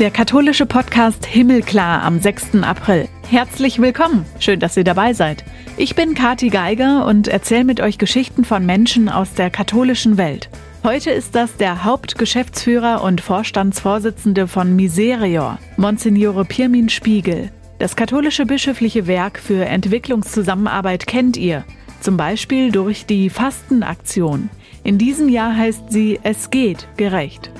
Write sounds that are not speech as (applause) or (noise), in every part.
Der katholische Podcast Himmelklar am 6. April. Herzlich willkommen. Schön, dass ihr dabei seid. Ich bin Kati Geiger und erzähle mit euch Geschichten von Menschen aus der katholischen Welt. Heute ist das der Hauptgeschäftsführer und Vorstandsvorsitzende von Miserior, Monsignore Pirmin Spiegel. Das katholische bischöfliche Werk für Entwicklungszusammenarbeit kennt ihr, zum Beispiel durch die Fastenaktion. In diesem Jahr heißt sie Es geht gerecht.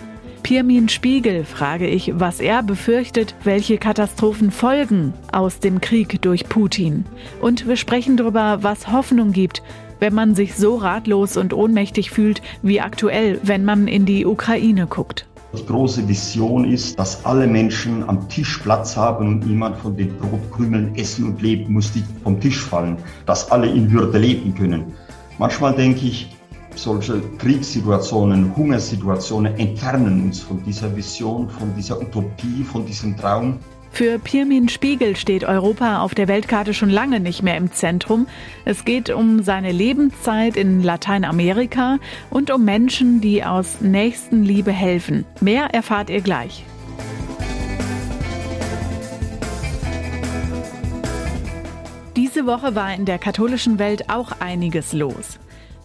Pirmin Spiegel frage ich, was er befürchtet, welche Katastrophenfolgen aus dem Krieg durch Putin. Und wir sprechen darüber, was Hoffnung gibt, wenn man sich so ratlos und ohnmächtig fühlt wie aktuell, wenn man in die Ukraine guckt. Die große Vision ist, dass alle Menschen am Tisch Platz haben und niemand von den Brotkrümeln essen und leben muss, die vom Tisch fallen, dass alle in Würde leben können. Manchmal denke ich, solche Kriegssituationen, Hungersituationen entfernen uns von dieser Vision, von dieser Utopie, von diesem Traum. Für Pirmin Spiegel steht Europa auf der Weltkarte schon lange nicht mehr im Zentrum. Es geht um seine Lebenszeit in Lateinamerika und um Menschen, die aus Nächstenliebe helfen. Mehr erfahrt ihr gleich. Diese Woche war in der katholischen Welt auch einiges los.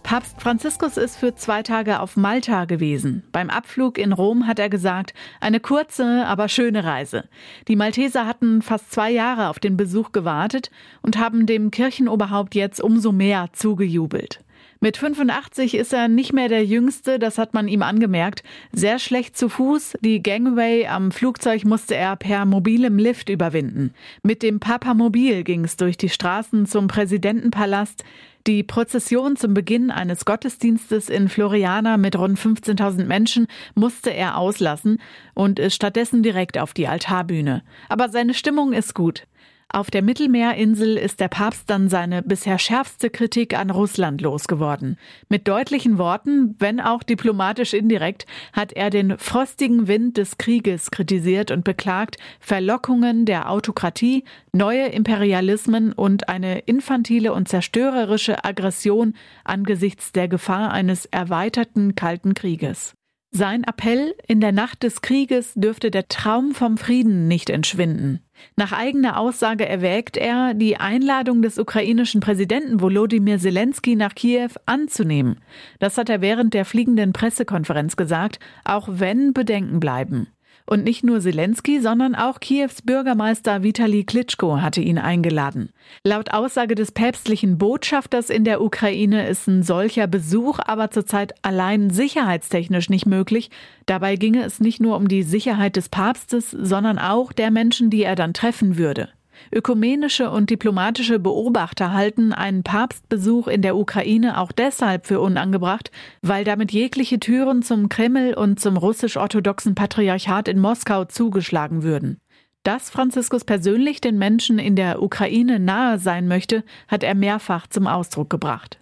Papst Franziskus ist für zwei Tage auf Malta gewesen. Beim Abflug in Rom hat er gesagt, eine kurze, aber schöne Reise. Die Malteser hatten fast zwei Jahre auf den Besuch gewartet und haben dem Kirchenoberhaupt jetzt umso mehr zugejubelt. Mit 85 ist er nicht mehr der Jüngste, das hat man ihm angemerkt. Sehr schlecht zu Fuß, die Gangway am Flugzeug musste er per mobilem Lift überwinden. Mit dem Papamobil ging es durch die Straßen zum Präsidentenpalast. Die Prozession zum Beginn eines Gottesdienstes in Floriana mit rund 15.000 Menschen musste er auslassen und ist stattdessen direkt auf die Altarbühne. Aber seine Stimmung ist gut. Auf der Mittelmeerinsel ist der Papst dann seine bisher schärfste Kritik an Russland losgeworden. Mit deutlichen Worten, wenn auch diplomatisch indirekt, hat er den frostigen Wind des Krieges kritisiert und beklagt, Verlockungen der Autokratie, neue Imperialismen und eine infantile und zerstörerische Aggression angesichts der Gefahr eines erweiterten Kalten Krieges. Sein Appell, in der Nacht des Krieges dürfte der Traum vom Frieden nicht entschwinden. Nach eigener Aussage erwägt er, die Einladung des ukrainischen Präsidenten Volodymyr Zelensky nach Kiew anzunehmen. Das hat er während der fliegenden Pressekonferenz gesagt, auch wenn Bedenken bleiben. Und nicht nur Zelensky, sondern auch Kiews Bürgermeister Vitali Klitschko hatte ihn eingeladen. Laut Aussage des päpstlichen Botschafters in der Ukraine ist ein solcher Besuch aber zurzeit allein sicherheitstechnisch nicht möglich. Dabei ginge es nicht nur um die Sicherheit des Papstes, sondern auch der Menschen, die er dann treffen würde. Ökumenische und diplomatische Beobachter halten einen Papstbesuch in der Ukraine auch deshalb für unangebracht, weil damit jegliche Türen zum Kreml und zum russisch-orthodoxen Patriarchat in Moskau zugeschlagen würden. Dass Franziskus persönlich den Menschen in der Ukraine nahe sein möchte, hat er mehrfach zum Ausdruck gebracht.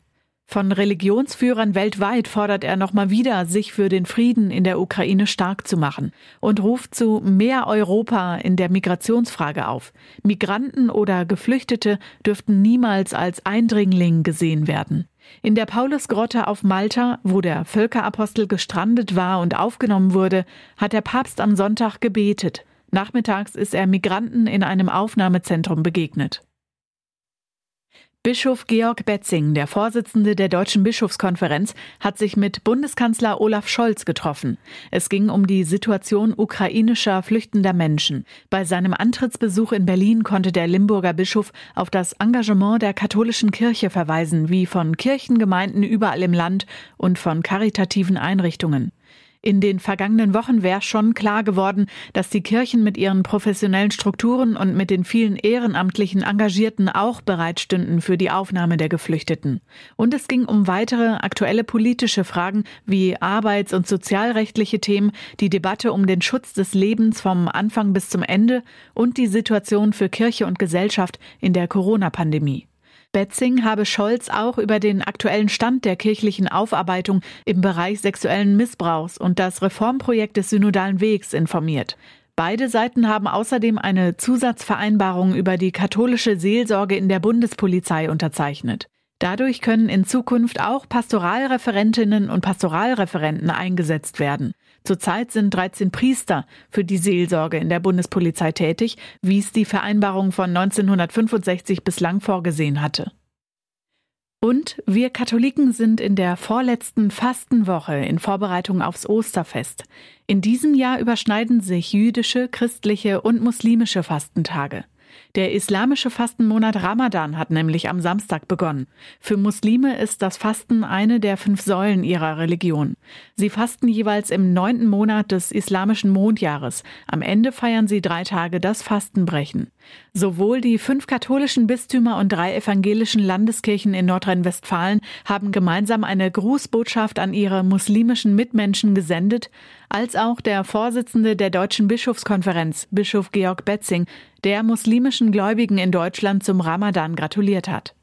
Von Religionsführern weltweit fordert er nochmal wieder, sich für den Frieden in der Ukraine stark zu machen und ruft zu mehr Europa in der Migrationsfrage auf. Migranten oder Geflüchtete dürften niemals als Eindringling gesehen werden. In der Paulusgrotte auf Malta, wo der Völkerapostel gestrandet war und aufgenommen wurde, hat der Papst am Sonntag gebetet. Nachmittags ist er Migranten in einem Aufnahmezentrum begegnet. Bischof Georg Betzing, der Vorsitzende der Deutschen Bischofskonferenz, hat sich mit Bundeskanzler Olaf Scholz getroffen. Es ging um die Situation ukrainischer flüchtender Menschen. Bei seinem Antrittsbesuch in Berlin konnte der Limburger Bischof auf das Engagement der katholischen Kirche verweisen, wie von Kirchengemeinden überall im Land und von karitativen Einrichtungen. In den vergangenen Wochen wäre schon klar geworden, dass die Kirchen mit ihren professionellen Strukturen und mit den vielen ehrenamtlichen Engagierten auch bereitstünden für die Aufnahme der Geflüchteten. Und es ging um weitere aktuelle politische Fragen wie arbeits- und sozialrechtliche Themen, die Debatte um den Schutz des Lebens vom Anfang bis zum Ende und die Situation für Kirche und Gesellschaft in der Corona-Pandemie. Betzing habe Scholz auch über den aktuellen Stand der kirchlichen Aufarbeitung im Bereich sexuellen Missbrauchs und das Reformprojekt des Synodalen Wegs informiert. Beide Seiten haben außerdem eine Zusatzvereinbarung über die katholische Seelsorge in der Bundespolizei unterzeichnet. Dadurch können in Zukunft auch Pastoralreferentinnen und Pastoralreferenten eingesetzt werden. Zurzeit sind 13 Priester für die Seelsorge in der Bundespolizei tätig, wie es die Vereinbarung von 1965 bislang vorgesehen hatte. Und wir Katholiken sind in der vorletzten Fastenwoche in Vorbereitung aufs Osterfest. In diesem Jahr überschneiden sich jüdische, christliche und muslimische Fastentage. Der islamische Fastenmonat Ramadan hat nämlich am Samstag begonnen. Für Muslime ist das Fasten eine der fünf Säulen ihrer Religion. Sie fasten jeweils im neunten Monat des islamischen Mondjahres. Am Ende feiern sie drei Tage das Fastenbrechen. Sowohl die fünf katholischen Bistümer und drei evangelischen Landeskirchen in Nordrhein-Westfalen haben gemeinsam eine Grußbotschaft an ihre muslimischen Mitmenschen gesendet, als auch der Vorsitzende der Deutschen Bischofskonferenz, Bischof Georg Betzing, der muslimischen Gläubigen in Deutschland zum Ramadan gratuliert hat.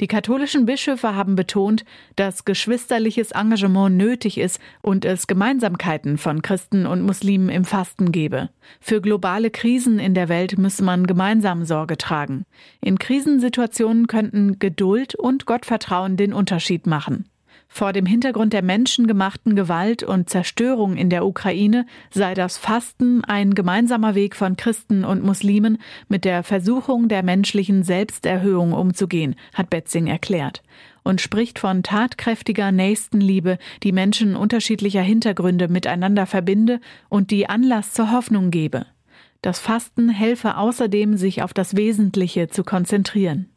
Die katholischen Bischöfe haben betont, dass geschwisterliches Engagement nötig ist und es Gemeinsamkeiten von Christen und Muslimen im Fasten gebe. Für globale Krisen in der Welt müsse man gemeinsam Sorge tragen. In Krisensituationen könnten Geduld und Gottvertrauen den Unterschied machen. Vor dem Hintergrund der menschengemachten Gewalt und Zerstörung in der Ukraine sei das Fasten ein gemeinsamer Weg von Christen und Muslimen, mit der Versuchung der menschlichen Selbsterhöhung umzugehen, hat Betzing erklärt und spricht von tatkräftiger Nächstenliebe, die Menschen unterschiedlicher Hintergründe miteinander verbinde und die Anlass zur Hoffnung gebe. Das Fasten helfe außerdem, sich auf das Wesentliche zu konzentrieren.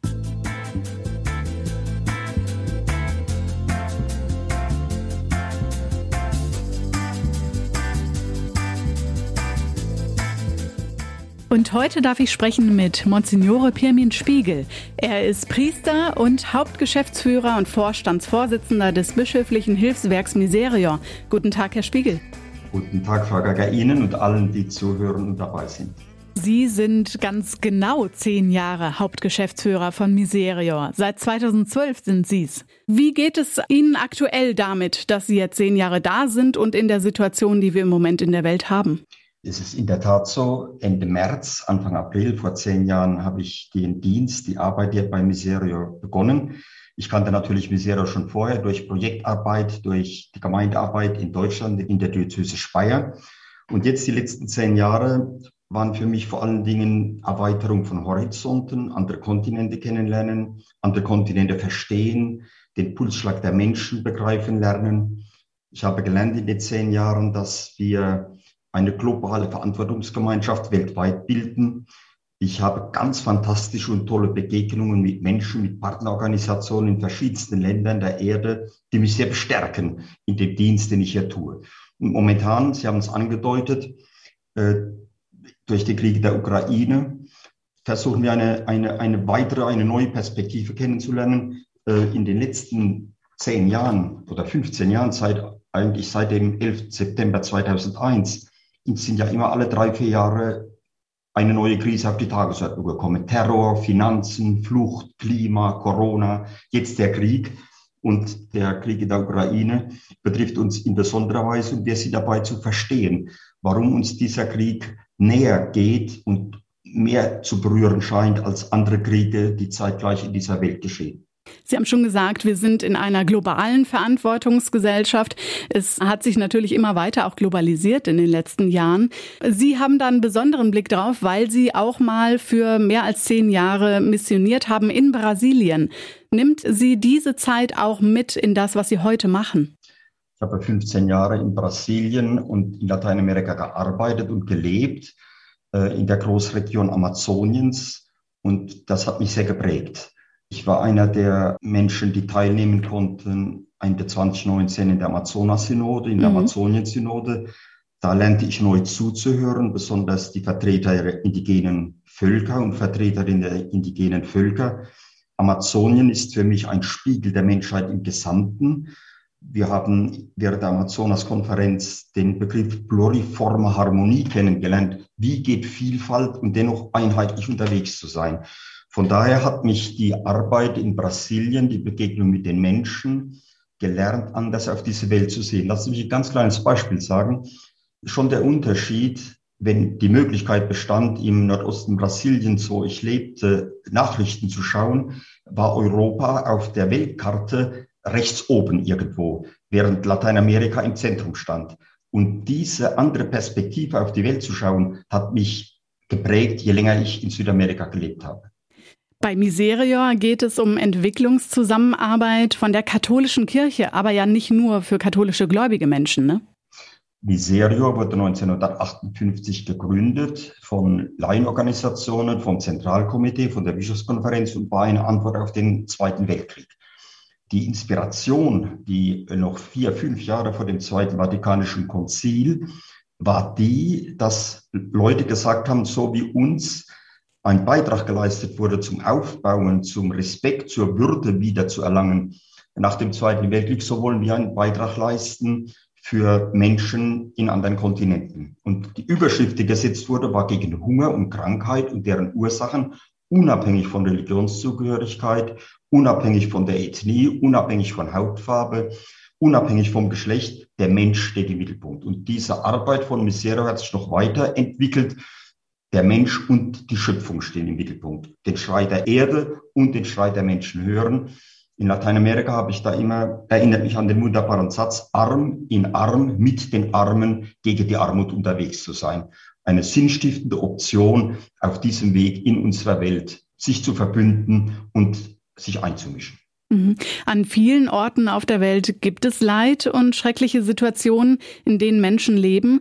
Und heute darf ich sprechen mit Monsignore Pirmin Spiegel. Er ist Priester und Hauptgeschäftsführer und Vorstandsvorsitzender des bischöflichen Hilfswerks Miserior. Guten Tag, Herr Spiegel. Guten Tag, Frau Gaga, Ihnen und allen, die zuhören und dabei sind. Sie sind ganz genau zehn Jahre Hauptgeschäftsführer von Miserior. Seit 2012 sind Sie es. Wie geht es Ihnen aktuell damit, dass Sie jetzt zehn Jahre da sind und in der Situation, die wir im Moment in der Welt haben? Es ist in der Tat so, Ende März, Anfang April, vor zehn Jahren, habe ich den Dienst, die Arbeit hier bei Miserio begonnen. Ich kannte natürlich Miserio schon vorher durch Projektarbeit, durch die Gemeindearbeit in Deutschland, in der Diözese Speyer. Und jetzt die letzten zehn Jahre waren für mich vor allen Dingen Erweiterung von Horizonten, andere Kontinente kennenlernen, andere Kontinente verstehen, den Pulsschlag der Menschen begreifen lernen. Ich habe gelernt in den zehn Jahren, dass wir eine globale Verantwortungsgemeinschaft weltweit bilden. Ich habe ganz fantastische und tolle Begegnungen mit Menschen, mit Partnerorganisationen in verschiedensten Ländern der Erde, die mich sehr bestärken in dem Dienst, den ich hier tue. Und momentan, Sie haben es angedeutet, äh, durch die Kriege der Ukraine versuchen wir eine, eine, eine weitere, eine neue Perspektive kennenzulernen. Äh, in den letzten zehn Jahren oder 15 Jahren, seit, eigentlich seit dem 11. September 2001, es sind ja immer alle drei, vier Jahre eine neue Krise auf die Tagesordnung gekommen. Terror, Finanzen, Flucht, Klima, Corona, jetzt der Krieg. Und der Krieg in der Ukraine betrifft uns in besonderer Weise und wir sind dabei zu verstehen, warum uns dieser Krieg näher geht und mehr zu berühren scheint als andere Kriege, die zeitgleich in dieser Welt geschehen. Sie haben schon gesagt, wir sind in einer globalen Verantwortungsgesellschaft. Es hat sich natürlich immer weiter auch globalisiert in den letzten Jahren. Sie haben da einen besonderen Blick drauf, weil Sie auch mal für mehr als zehn Jahre missioniert haben in Brasilien. Nimmt Sie diese Zeit auch mit in das, was Sie heute machen? Ich habe 15 Jahre in Brasilien und in Lateinamerika gearbeitet und gelebt, äh, in der Großregion Amazoniens. Und das hat mich sehr geprägt. Ich war einer der Menschen, die teilnehmen konnten, Ende 2019 in der Amazonas-Synode, in der mhm. Amazonien-Synode. Da lernte ich neu zuzuhören, besonders die Vertreter der indigenen Völker und Vertreterinnen der indigenen Völker. Amazonien ist für mich ein Spiegel der Menschheit im Gesamten. Wir haben während der Amazonas-Konferenz den Begriff pluriforme Harmonie kennengelernt. Wie geht Vielfalt und dennoch einheitlich unterwegs zu sein? Von daher hat mich die Arbeit in Brasilien, die Begegnung mit den Menschen, gelernt, anders auf diese Welt zu sehen. Lassen Sie mich ein ganz kleines Beispiel sagen. Schon der Unterschied, wenn die Möglichkeit bestand, im Nordosten Brasiliens, wo ich lebte, Nachrichten zu schauen, war Europa auf der Weltkarte rechts oben irgendwo, während Lateinamerika im Zentrum stand. Und diese andere Perspektive auf die Welt zu schauen, hat mich geprägt, je länger ich in Südamerika gelebt habe. Bei Miserior geht es um Entwicklungszusammenarbeit von der katholischen Kirche, aber ja nicht nur für katholische gläubige Menschen, ne? Miserior wurde 1958 gegründet von Laienorganisationen, vom Zentralkomitee, von der Bischofskonferenz und war eine Antwort auf den Zweiten Weltkrieg. Die Inspiration, die noch vier, fünf Jahre vor dem Zweiten Vatikanischen Konzil war die, dass Leute gesagt haben, so wie uns ein Beitrag geleistet wurde zum Aufbauen, zum Respekt, zur Würde wiederzuerlangen nach dem Zweiten Weltkrieg, so wollen wir einen Beitrag leisten für Menschen in anderen Kontinenten. Und die Überschrift, die gesetzt wurde, war gegen Hunger und Krankheit und deren Ursachen, unabhängig von Religionszugehörigkeit, unabhängig von der Ethnie, unabhängig von Hautfarbe, unabhängig vom Geschlecht. Der Mensch steht im Mittelpunkt. Und diese Arbeit von Misero hat sich noch weiterentwickelt. Der Mensch und die Schöpfung stehen im Mittelpunkt. Den Schrei der Erde und den Schrei der Menschen hören. In Lateinamerika habe ich da immer, erinnert mich an den wunderbaren Satz, Arm in Arm mit den Armen gegen die Armut unterwegs zu sein. Eine sinnstiftende Option auf diesem Weg in unserer Welt, sich zu verbünden und sich einzumischen. Mhm. An vielen Orten auf der Welt gibt es Leid und schreckliche Situationen, in denen Menschen leben.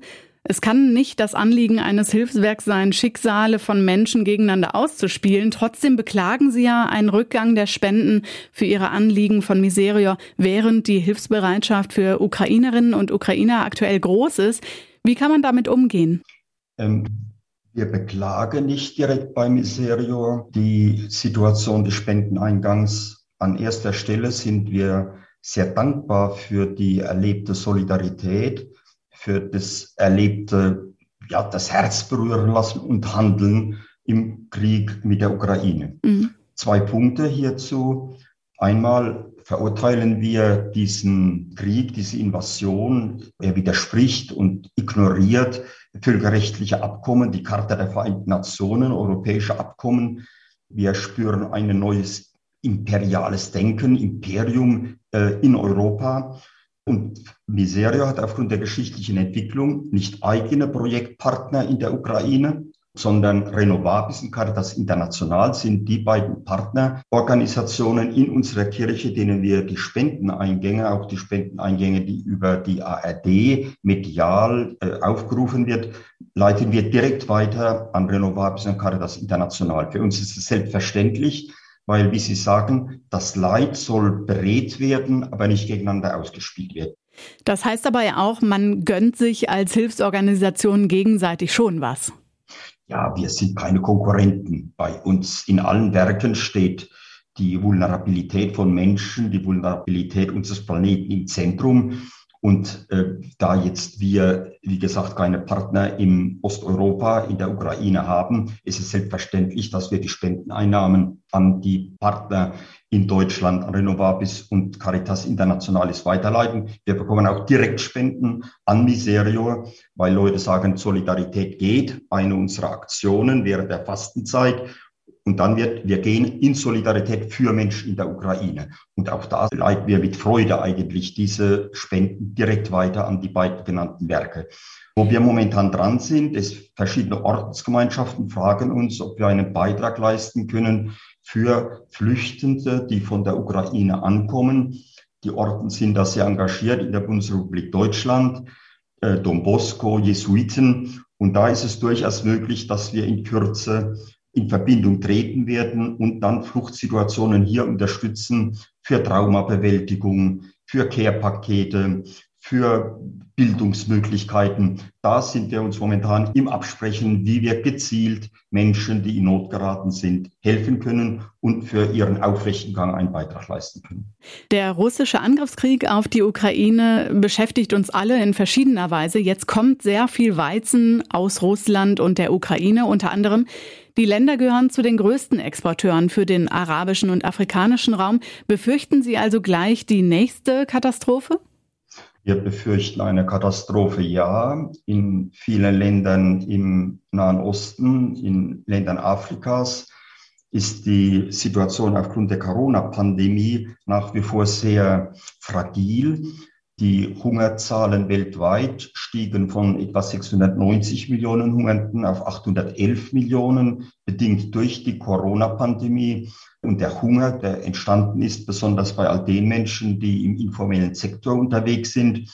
Es kann nicht das Anliegen eines Hilfswerks sein, Schicksale von Menschen gegeneinander auszuspielen. Trotzdem beklagen sie ja einen Rückgang der Spenden für ihre Anliegen von Miserior, während die Hilfsbereitschaft für Ukrainerinnen und Ukrainer aktuell groß ist. Wie kann man damit umgehen? Ähm, wir beklagen nicht direkt bei Miserior die Situation des Spendeneingangs. An erster Stelle sind wir sehr dankbar für die erlebte Solidarität für das erlebte, ja, das Herz berühren lassen und handeln im Krieg mit der Ukraine. Mhm. Zwei Punkte hierzu. Einmal verurteilen wir diesen Krieg, diese Invasion. Er widerspricht und ignoriert völkerrechtliche Abkommen, die Charta der Vereinten Nationen, europäische Abkommen. Wir spüren ein neues imperiales Denken, Imperium äh, in Europa. Und Miserio hat aufgrund der geschichtlichen Entwicklung nicht eigene Projektpartner in der Ukraine, sondern Renovabis und Caritas International sind die beiden Partnerorganisationen in unserer Kirche, denen wir die Spendeneingänge, auch die Spendeneingänge, die über die ARD medial äh, aufgerufen wird, leiten wir direkt weiter an Renovabis und Caritas International. Für uns ist es selbstverständlich, weil, wie Sie sagen, das Leid soll berät werden, aber nicht gegeneinander ausgespielt werden. Das heißt aber ja auch, man gönnt sich als Hilfsorganisation gegenseitig schon was. Ja, wir sind keine Konkurrenten. Bei uns in allen Werken steht die Vulnerabilität von Menschen, die Vulnerabilität unseres Planeten im Zentrum. Und äh, da jetzt wir, wie gesagt, keine Partner im Osteuropa, in der Ukraine haben, ist es selbstverständlich, dass wir die Spendeneinnahmen an die Partner in Deutschland, an Renovabis und Caritas Internationalis weiterleiten. Wir bekommen auch Direktspenden an Miserio, weil Leute sagen, Solidarität geht. Eine unserer Aktionen während der Fastenzeit und dann wird, wir gehen in Solidarität für Menschen in der Ukraine. Und auch da leiten wir mit Freude eigentlich diese Spenden direkt weiter an die beiden genannten Werke. Wo wir momentan dran sind, ist verschiedene Ordensgemeinschaften fragen uns, ob wir einen Beitrag leisten können für Flüchtende, die von der Ukraine ankommen. Die Orden sind da sehr engagiert in der Bundesrepublik Deutschland, äh, Don Bosco, Jesuiten. Und da ist es durchaus möglich, dass wir in Kürze in Verbindung treten werden und dann Fluchtsituationen hier unterstützen für Traumabewältigung, für Care-Pakete, für Bildungsmöglichkeiten. Da sind wir uns momentan im Absprechen, wie wir gezielt Menschen, die in Not geraten sind, helfen können und für ihren aufrechten Gang einen Beitrag leisten können. Der russische Angriffskrieg auf die Ukraine beschäftigt uns alle in verschiedener Weise. Jetzt kommt sehr viel Weizen aus Russland und der Ukraine unter anderem. Die Länder gehören zu den größten Exporteuren für den arabischen und afrikanischen Raum. Befürchten Sie also gleich die nächste Katastrophe? Wir befürchten eine Katastrophe, ja. In vielen Ländern im Nahen Osten, in Ländern Afrikas ist die Situation aufgrund der Corona-Pandemie nach wie vor sehr fragil. Die Hungerzahlen weltweit stiegen von etwa 690 Millionen Hungernden auf 811 Millionen, bedingt durch die Corona-Pandemie. Und der Hunger, der entstanden ist, besonders bei all den Menschen, die im informellen Sektor unterwegs sind.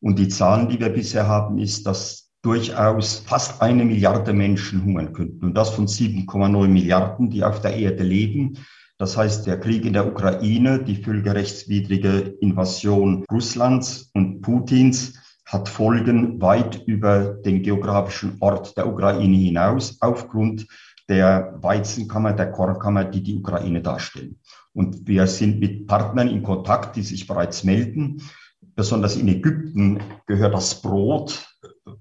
Und die Zahlen, die wir bisher haben, ist, dass durchaus fast eine Milliarde Menschen hungern könnten. Und das von 7,9 Milliarden, die auf der Erde leben. Das heißt, der Krieg in der Ukraine, die völkerrechtswidrige Invasion Russlands und Putins hat Folgen weit über den geografischen Ort der Ukraine hinaus aufgrund der Weizenkammer, der Kornkammer, die die Ukraine darstellen. Und wir sind mit Partnern in Kontakt, die sich bereits melden. Besonders in Ägypten gehört das Brot,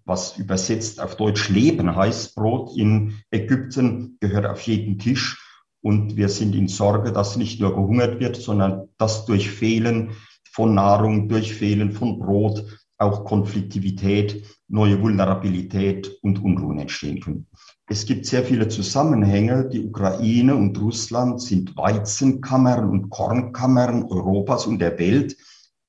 was übersetzt auf Deutsch Leben heißt, Brot in Ägypten gehört auf jeden Tisch. Und wir sind in Sorge, dass nicht nur gehungert wird, sondern dass durch Fehlen von Nahrung, durch Fehlen von Brot auch Konfliktivität, neue Vulnerabilität und Unruhen entstehen können. Es gibt sehr viele Zusammenhänge. Die Ukraine und Russland sind Weizenkammern und Kornkammern Europas und der Welt.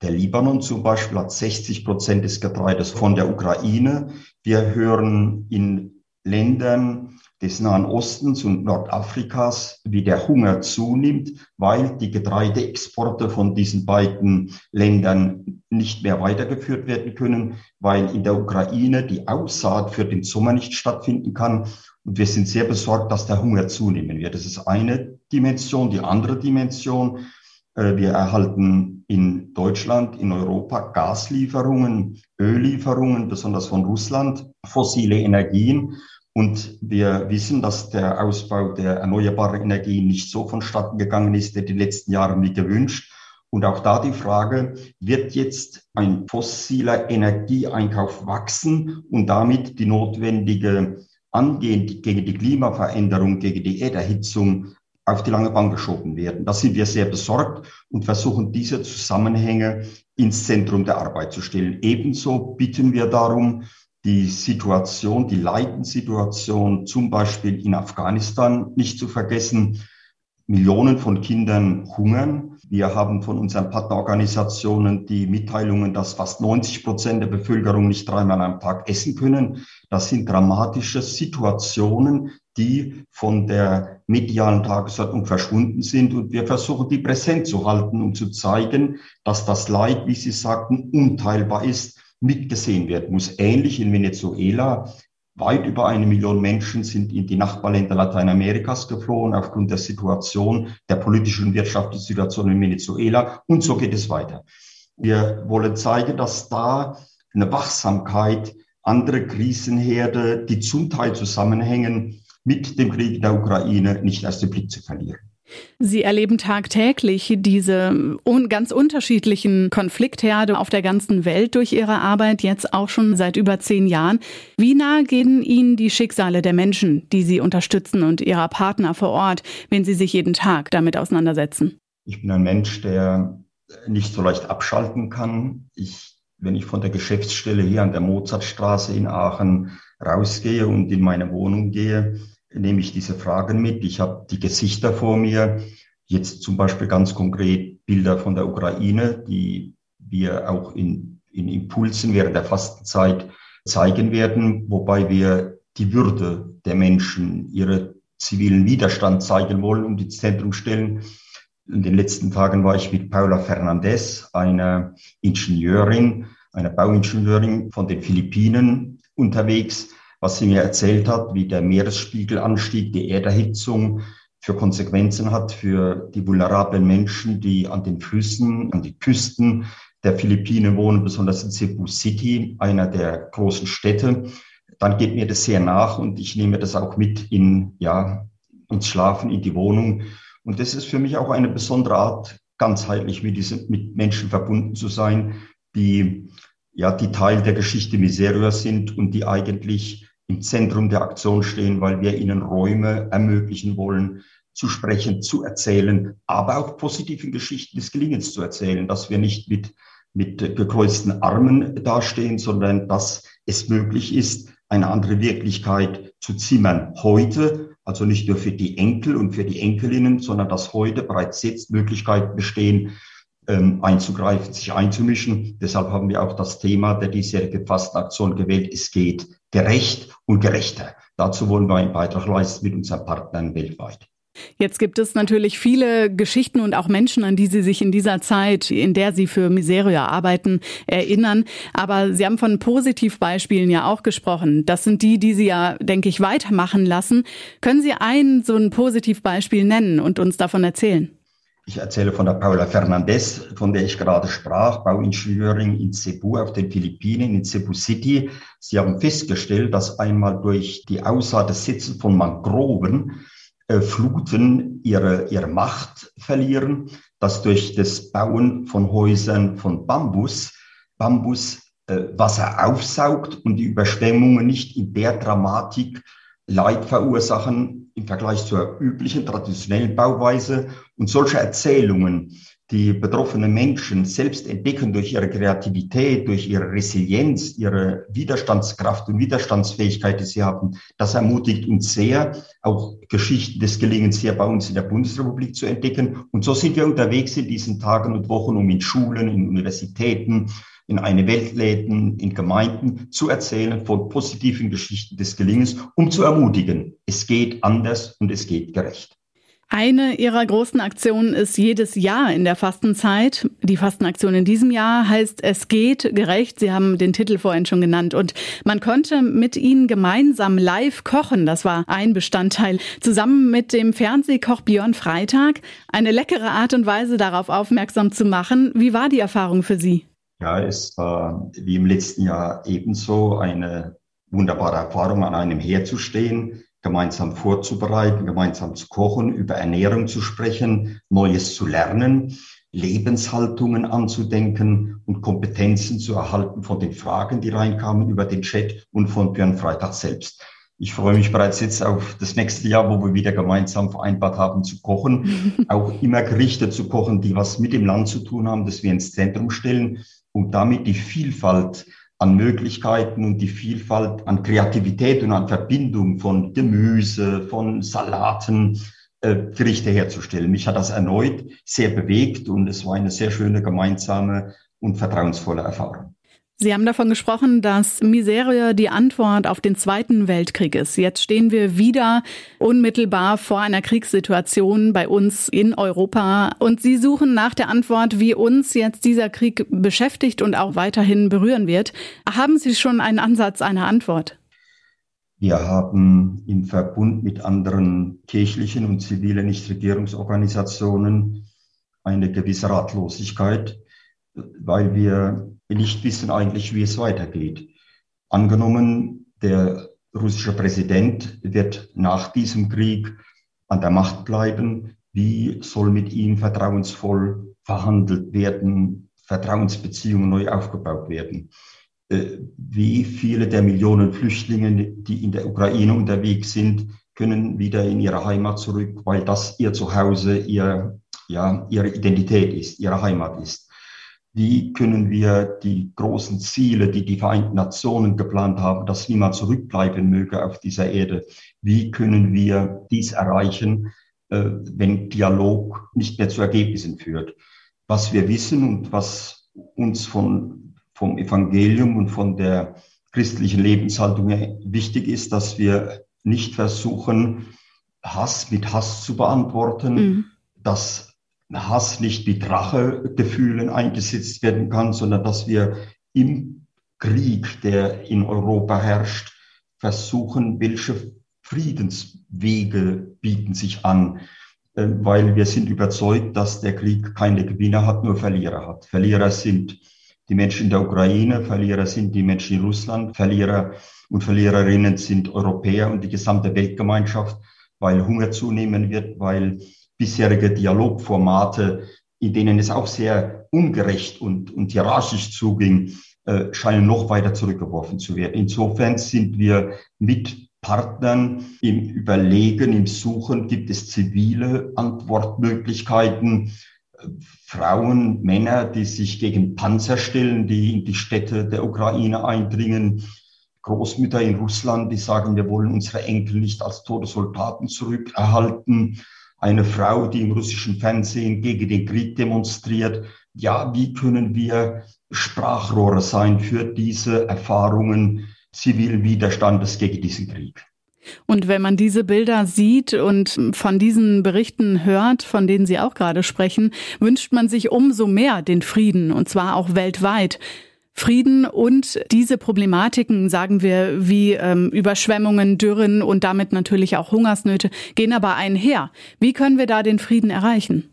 Der Libanon zum Beispiel hat 60 Prozent des Getreides von der Ukraine. Wir hören in Ländern des Nahen Ostens und Nordafrikas, wie der Hunger zunimmt, weil die Getreideexporte von diesen beiden Ländern nicht mehr weitergeführt werden können, weil in der Ukraine die Aussaat für den Sommer nicht stattfinden kann. Und wir sind sehr besorgt, dass der Hunger zunehmen wird. Das ist eine Dimension. Die andere Dimension, äh, wir erhalten in Deutschland, in Europa Gaslieferungen, Öllieferungen, besonders von Russland, fossile Energien. Und wir wissen, dass der Ausbau der erneuerbaren Energien nicht so vonstatten gegangen ist in den letzten Jahren wie gewünscht. Und auch da die Frage, wird jetzt ein fossiler Energieeinkauf wachsen und damit die notwendige Angehen gegen die Klimaveränderung, gegen die Erderhitzung auf die lange Bank geschoben werden? Da sind wir sehr besorgt und versuchen diese Zusammenhänge ins Zentrum der Arbeit zu stellen. Ebenso bitten wir darum, die Situation, die Leidenssituation zum Beispiel in Afghanistan nicht zu vergessen. Millionen von Kindern hungern. Wir haben von unseren Partnerorganisationen die Mitteilungen, dass fast 90 Prozent der Bevölkerung nicht dreimal am Tag essen können. Das sind dramatische Situationen, die von der medialen Tagesordnung verschwunden sind. Und wir versuchen, die präsent zu halten, um zu zeigen, dass das Leid, wie Sie sagten, unteilbar ist mitgesehen werden muss. Ähnlich in Venezuela. Weit über eine Million Menschen sind in die Nachbarländer Lateinamerikas geflohen aufgrund der Situation, der politischen und wirtschaftlichen Situation in Venezuela. Und so geht es weiter. Wir wollen zeigen, dass da eine Wachsamkeit, andere Krisenherde, die zum Teil zusammenhängen mit dem Krieg in der Ukraine, nicht aus dem Blick zu verlieren. Sie erleben tagtäglich diese ganz unterschiedlichen Konfliktherde auf der ganzen Welt durch Ihre Arbeit, jetzt auch schon seit über zehn Jahren. Wie nah gehen Ihnen die Schicksale der Menschen, die Sie unterstützen und Ihrer Partner vor Ort, wenn Sie sich jeden Tag damit auseinandersetzen? Ich bin ein Mensch, der nicht so leicht abschalten kann. Ich, wenn ich von der Geschäftsstelle hier an der Mozartstraße in Aachen rausgehe und in meine Wohnung gehe, nehme ich diese Fragen mit. Ich habe die Gesichter vor mir, jetzt zum Beispiel ganz konkret Bilder von der Ukraine, die wir auch in, in Impulsen während der Fastenzeit zeigen werden, wobei wir die Würde der Menschen, ihre zivilen Widerstand zeigen wollen und ins Zentrum stellen. In den letzten Tagen war ich mit Paula Fernandez, einer Ingenieurin, einer Bauingenieurin von den Philippinen unterwegs, was sie mir erzählt hat, wie der Meeresspiegelanstieg, die Erderhitzung für Konsequenzen hat für die vulnerablen Menschen, die an den Flüssen, an die Küsten der Philippinen wohnen, besonders in Cebu City, einer der großen Städte. Dann geht mir das sehr nach und ich nehme das auch mit in, ja, ins Schlafen, in die Wohnung. Und das ist für mich auch eine besondere Art, ganzheitlich mit, diesen, mit Menschen verbunden zu sein, die, ja, die Teil der Geschichte Miseria sind und die eigentlich im Zentrum der Aktion stehen, weil wir ihnen Räume ermöglichen wollen, zu sprechen, zu erzählen, aber auch positiven Geschichten des Gelingens zu erzählen, dass wir nicht mit, mit gekreuzten Armen dastehen, sondern dass es möglich ist, eine andere Wirklichkeit zu zimmern. Heute, also nicht nur für die Enkel und für die Enkelinnen, sondern dass heute bereits jetzt Möglichkeiten bestehen, ähm, einzugreifen, sich einzumischen. Deshalb haben wir auch das Thema der diesjährigen Fastenaktion gewählt. Es geht gerecht und gerechter. Dazu wollen wir einen Beitrag leisten mit unseren Partnern weltweit. Jetzt gibt es natürlich viele Geschichten und auch Menschen, an die Sie sich in dieser Zeit, in der Sie für Miseria arbeiten, erinnern. Aber Sie haben von Positivbeispielen ja auch gesprochen. Das sind die, die Sie ja, denke ich, weitermachen lassen. Können Sie ein so ein Positivbeispiel nennen und uns davon erzählen? Ich erzähle von der Paula Fernandez, von der ich gerade sprach, Bauingenieurin in Cebu auf den Philippinen, in Cebu City. Sie haben festgestellt, dass einmal durch die Aussaat des Sitzen von Mangroven äh, Fluten ihre, ihre Macht verlieren, dass durch das Bauen von Häusern von Bambus, Bambus äh, Wasser aufsaugt und die Überschwemmungen nicht in der Dramatik Leid verursachen im Vergleich zur üblichen traditionellen Bauweise. Und solche Erzählungen, die betroffenen Menschen selbst entdecken durch ihre Kreativität, durch ihre Resilienz, ihre Widerstandskraft und Widerstandsfähigkeit, die sie haben, das ermutigt uns sehr, auch Geschichten des Gelingens hier bei uns in der Bundesrepublik zu entdecken. Und so sind wir unterwegs in diesen Tagen und Wochen, um in Schulen, in Universitäten, in eine Welt läden, in Gemeinden zu erzählen von positiven Geschichten des Gelingens, um zu ermutigen, es geht anders und es geht gerecht. Eine ihrer großen Aktionen ist jedes Jahr in der Fastenzeit. Die Fastenaktion in diesem Jahr heißt Es geht gerecht. Sie haben den Titel vorhin schon genannt. Und man konnte mit ihnen gemeinsam live kochen. Das war ein Bestandteil. Zusammen mit dem Fernsehkoch Björn Freitag. Eine leckere Art und Weise, darauf aufmerksam zu machen. Wie war die Erfahrung für Sie? Ja, es war wie im letzten Jahr ebenso eine wunderbare Erfahrung, an einem herzustehen, gemeinsam vorzubereiten, gemeinsam zu kochen, über Ernährung zu sprechen, Neues zu lernen, Lebenshaltungen anzudenken und Kompetenzen zu erhalten von den Fragen, die reinkamen über den Chat und von Björn Freitag selbst. Ich freue mich bereits jetzt auf das nächste Jahr, wo wir wieder gemeinsam vereinbart haben zu kochen, (laughs) auch immer Gerichte zu kochen, die was mit dem Land zu tun haben, dass wir ins Zentrum stellen und damit die Vielfalt an Möglichkeiten und die Vielfalt an Kreativität und an Verbindung von Gemüse, von Salaten, äh, Gerichte herzustellen. Mich hat das erneut sehr bewegt und es war eine sehr schöne gemeinsame und vertrauensvolle Erfahrung. Sie haben davon gesprochen, dass Miserie die Antwort auf den Zweiten Weltkrieg ist. Jetzt stehen wir wieder unmittelbar vor einer Kriegssituation bei uns in Europa. Und Sie suchen nach der Antwort, wie uns jetzt dieser Krieg beschäftigt und auch weiterhin berühren wird. Haben Sie schon einen Ansatz einer Antwort? Wir haben im Verbund mit anderen kirchlichen und zivilen Nichtregierungsorganisationen eine gewisse Ratlosigkeit, weil wir nicht wissen eigentlich, wie es weitergeht. Angenommen, der russische Präsident wird nach diesem Krieg an der Macht bleiben. Wie soll mit ihm vertrauensvoll verhandelt werden, Vertrauensbeziehungen neu aufgebaut werden? Äh, wie viele der Millionen Flüchtlinge, die in der Ukraine unterwegs sind, können wieder in ihre Heimat zurück, weil das ihr Zuhause, ihr, ja, ihre Identität ist, ihre Heimat ist wie können wir die großen Ziele, die die Vereinten Nationen geplant haben, dass niemand zurückbleiben möge auf dieser Erde, wie können wir dies erreichen, äh, wenn Dialog nicht mehr zu Ergebnissen führt. Was wir wissen und was uns von, vom Evangelium und von der christlichen Lebenshaltung wichtig ist, dass wir nicht versuchen, Hass mit Hass zu beantworten, mhm. dass Hass nicht mit Rachegefühlen eingesetzt werden kann, sondern dass wir im Krieg, der in Europa herrscht, versuchen, welche Friedenswege bieten sich an, äh, weil wir sind überzeugt, dass der Krieg keine Gewinner hat, nur Verlierer hat. Verlierer sind die Menschen in der Ukraine, Verlierer sind die Menschen in Russland, Verlierer und Verliererinnen sind Europäer und die gesamte Weltgemeinschaft, weil Hunger zunehmen wird, weil bisherige Dialogformate, in denen es auch sehr ungerecht und, und hierarchisch zuging, äh, scheinen noch weiter zurückgeworfen zu werden. Insofern sind wir mit Partnern im Überlegen, im Suchen, gibt es zivile Antwortmöglichkeiten, Frauen, Männer, die sich gegen Panzer stellen, die in die Städte der Ukraine eindringen, Großmütter in Russland, die sagen, wir wollen unsere Enkel nicht als Todessoldaten zurückerhalten eine Frau, die im russischen Fernsehen gegen den Krieg demonstriert, ja, wie können wir Sprachrohre sein für diese Erfahrungen zivilen Widerstandes gegen diesen Krieg. Und wenn man diese Bilder sieht und von diesen Berichten hört, von denen Sie auch gerade sprechen, wünscht man sich umso mehr den Frieden, und zwar auch weltweit. Frieden und diese Problematiken, sagen wir, wie ähm, Überschwemmungen, Dürren und damit natürlich auch Hungersnöte, gehen aber einher. Wie können wir da den Frieden erreichen?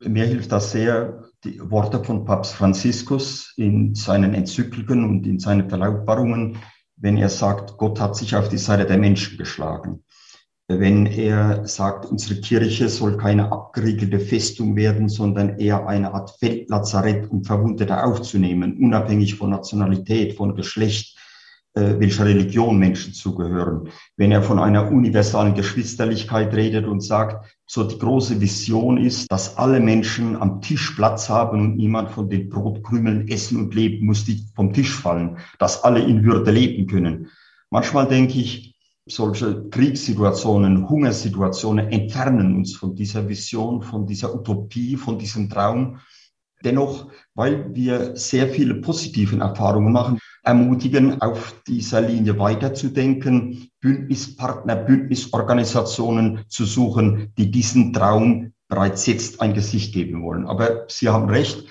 Mir hilft das sehr, die Worte von Papst Franziskus in seinen Enzykliken und in seinen Verlautbarungen, wenn er sagt, Gott hat sich auf die Seite der Menschen geschlagen. Wenn er sagt, unsere Kirche soll keine abgeriegelte Festung werden, sondern eher eine Art Feldlazarett, um Verwundete aufzunehmen, unabhängig von Nationalität, von Geschlecht, äh, welcher Religion Menschen zugehören. Wenn er von einer universalen Geschwisterlichkeit redet und sagt, so die große Vision ist, dass alle Menschen am Tisch Platz haben und niemand von den Brotkrümeln essen und leben muss, die vom Tisch fallen, dass alle in Würde leben können. Manchmal denke ich, solche Kriegssituationen, Hungersituationen entfernen uns von dieser Vision, von dieser Utopie, von diesem Traum. Dennoch, weil wir sehr viele positive Erfahrungen machen, ermutigen, auf dieser Linie weiterzudenken, Bündnispartner, Bündnisorganisationen zu suchen, die diesen Traum bereits jetzt ein Gesicht geben wollen. Aber Sie haben recht,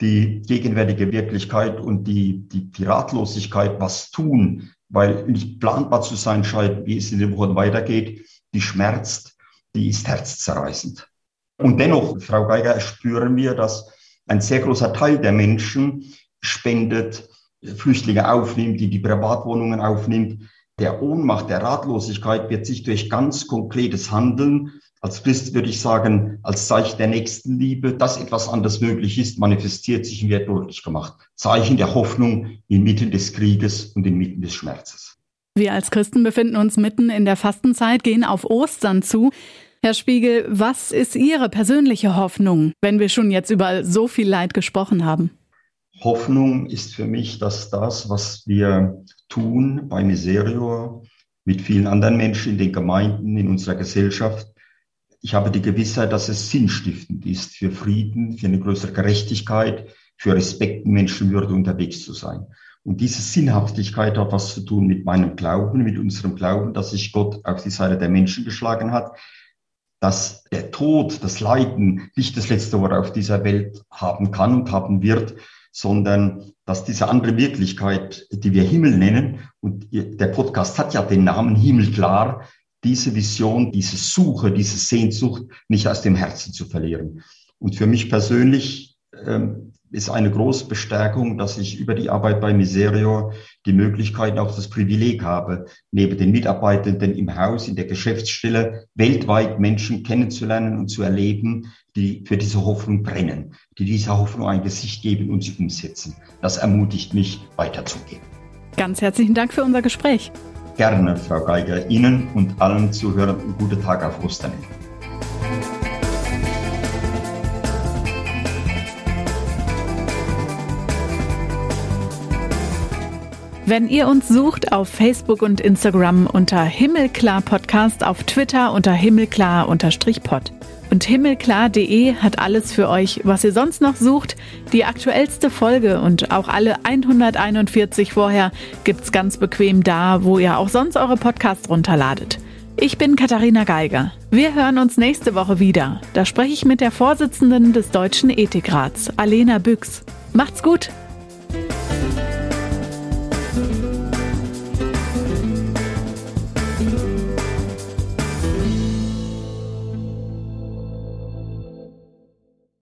die gegenwärtige Wirklichkeit und die, die, die Ratlosigkeit, was tun, weil nicht planbar zu sein scheint, wie es in den Wochen weitergeht, die schmerzt, die ist herzzerreißend. Und dennoch, Frau Geiger, spüren wir, dass ein sehr großer Teil der Menschen spendet, Flüchtlinge aufnimmt, die die Privatwohnungen aufnimmt. Der Ohnmacht, der Ratlosigkeit wird sich durch ganz konkretes Handeln, als Christ würde ich sagen, als Zeichen der Nächstenliebe, dass etwas anders möglich ist, manifestiert sich und wird deutlich gemacht. Zeichen der Hoffnung inmitten des Krieges und inmitten des Schmerzes. Wir als Christen befinden uns mitten in der Fastenzeit, gehen auf Ostern zu. Herr Spiegel, was ist Ihre persönliche Hoffnung, wenn wir schon jetzt über so viel Leid gesprochen haben? Hoffnung ist für mich, dass das, was wir tun bei Miserio, mit vielen anderen Menschen in den Gemeinden, in unserer Gesellschaft, ich habe die Gewissheit, dass es sinnstiftend ist, für Frieden, für eine größere Gerechtigkeit, für Respekt und Menschenwürde unterwegs zu sein. Und diese Sinnhaftigkeit hat was zu tun mit meinem Glauben, mit unserem Glauben, dass sich Gott auf die Seite der Menschen geschlagen hat, dass der Tod, das Leiden nicht das letzte Wort auf dieser Welt haben kann und haben wird, sondern dass diese andere Wirklichkeit, die wir Himmel nennen, und der Podcast hat ja den Namen Himmel klar, diese Vision, diese Suche, diese Sehnsucht nicht aus dem Herzen zu verlieren. Und für mich persönlich ähm, ist eine große Bestärkung, dass ich über die Arbeit bei Miserio die Möglichkeit, auch das Privileg habe, neben den Mitarbeitenden im Haus, in der Geschäftsstelle, weltweit Menschen kennenzulernen und zu erleben, die für diese Hoffnung brennen, die dieser Hoffnung ein Gesicht geben und sie umsetzen. Das ermutigt mich, weiterzugehen. Ganz herzlichen Dank für unser Gespräch. Gerne, Frau Geiger. Ihnen und allen Zuhörern einen guten Tag auf Ostern. Wenn ihr uns sucht auf Facebook und Instagram unter Himmelklar Podcast, auf Twitter unter Himmelklar-Pod. Und himmelklar.de hat alles für euch, was ihr sonst noch sucht. Die aktuellste Folge und auch alle 141 vorher gibt's ganz bequem da, wo ihr auch sonst eure Podcasts runterladet. Ich bin Katharina Geiger. Wir hören uns nächste Woche wieder. Da spreche ich mit der Vorsitzenden des Deutschen Ethikrats, Alena Büchs. Macht's gut!